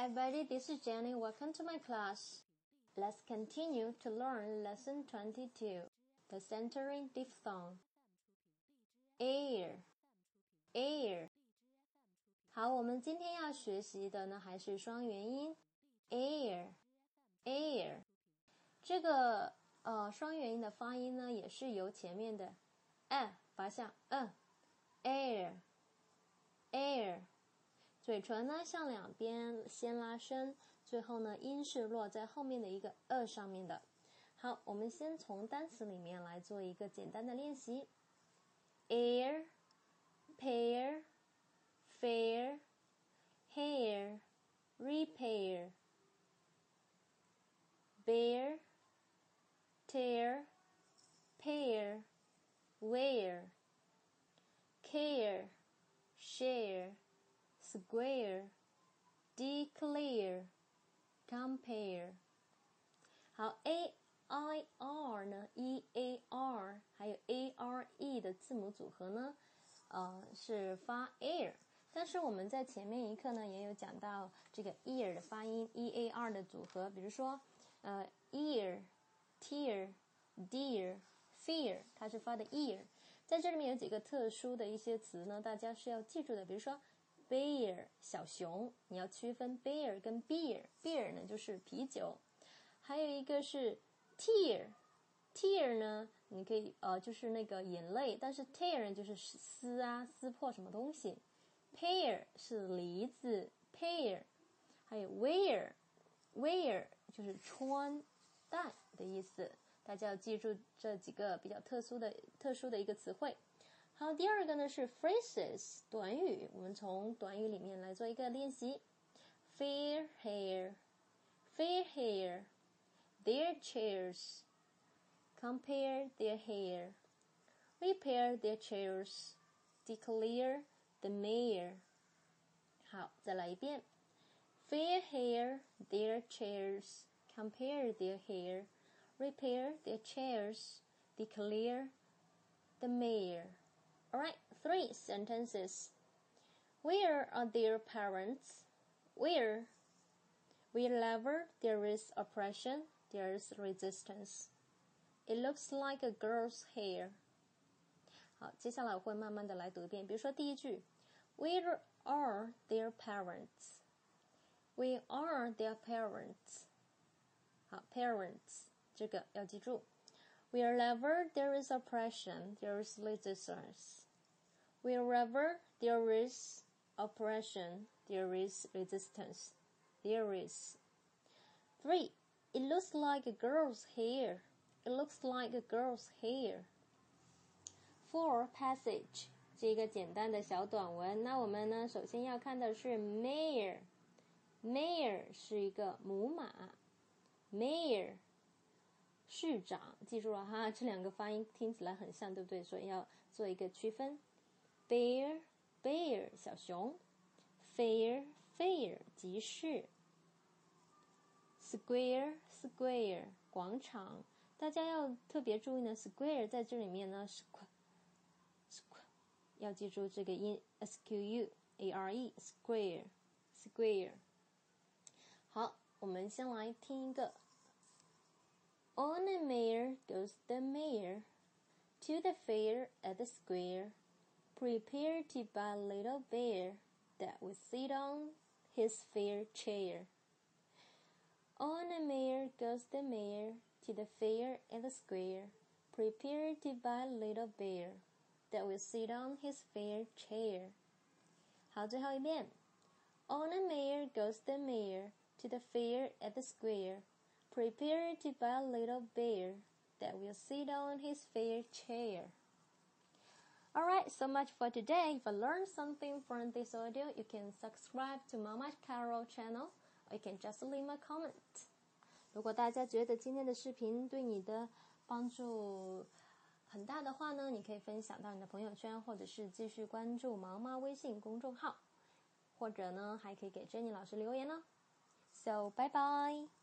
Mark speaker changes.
Speaker 1: everybody, this is Jenny. Welcome to my class. Let's continue to learn lesson 22, the centering diphthong. air, air. 好，我们今天要学习的呢还是双元音 air, air。这个呃双元音的发音呢也是由前面的 a 发向嗯 air, air。 嘴唇呢向两边先拉伸，最后呢音是落在后面的一个 “e” 上面的。好，我们先从单词里面来做一个简单的练习：air、pair、fair、hair、repair、bear、tear、pair、wear、care、share。Square, declare, compare。好，a i r 呢，e a r 还有 a r e 的字母组合呢，呃，是发 air。但是我们在前面一课呢也有讲到这个 ear 的发音，e a r 的组合，比如说呃 ear、tear、dear、fear，它是发的 ear。在这里面有几个特殊的一些词呢，大家是要记住的，比如说。Bear 小熊，你要区分 bear 跟 beer。beer 呢就是啤酒，还有一个是 tear，tear 呢你可以呃就是那个眼泪，但是 tear 就是撕啊撕破什么东西。pear 是梨子，pear，还有 wear，wear 就是穿戴的意思。大家要记住这几个比较特殊的特殊的一个词汇。好，第二个呢是 phrases 短语，我们从短语里面来做一个练习。Fair hair, fair hair, their chairs. Compare their hair, repair their chairs, declare the mayor. 好，再来一遍。Fair hair, their chairs. Compare their hair, repair their chairs, declare the mayor. Alright, three sentences. Where are their parents? Where? Wherever there is oppression, there is resistance. It looks like a girl's hair. 好，接下来我会慢慢的来读一遍。比如说第一句，Where are their parents? Where are their parents? 好，parents 这个要记住。 Wherever there is oppression, there is resistance. Wherever there is oppression, there is resistance. There is. Three. It looks like a girl's hair. It looks like a girl's hair. Four passage 这个简单的小短文。那我们呢，首先要看的是 mare。mare 是一个母马，mare 市长，记住了哈，这两个发音听起来很像，对不对？所以要做一个区分。bear bear 小熊，fair fair 集市，square square 广场。大家要特别注意呢，square 在这里面呢是 square，要记住这个音 s q u a r e square square。好，我们先来听一个。On a mare goes the mayor to the fair at the square, prepared to buy a little bear that would sit on his fair chair. On a mare goes the mayor to the fair at the square, prepared to buy a little bear that will sit on his fair chair. 好，最后一遍。On a mare goes the mayor to the fair at the square, Prepare to buy a little bear that will sit on his fair chair. Alright, so much for today. If you learned something from this audio, you can subscribe to Mama Carol channel or you can just leave a comment. 如果大家觉得今天的视频对你的帮助很大的话呢，你可以分享到你的朋友圈，或者是继续关注毛妈微信公众号，或者呢还可以给 Jenny 老师留言呢。So bye bye.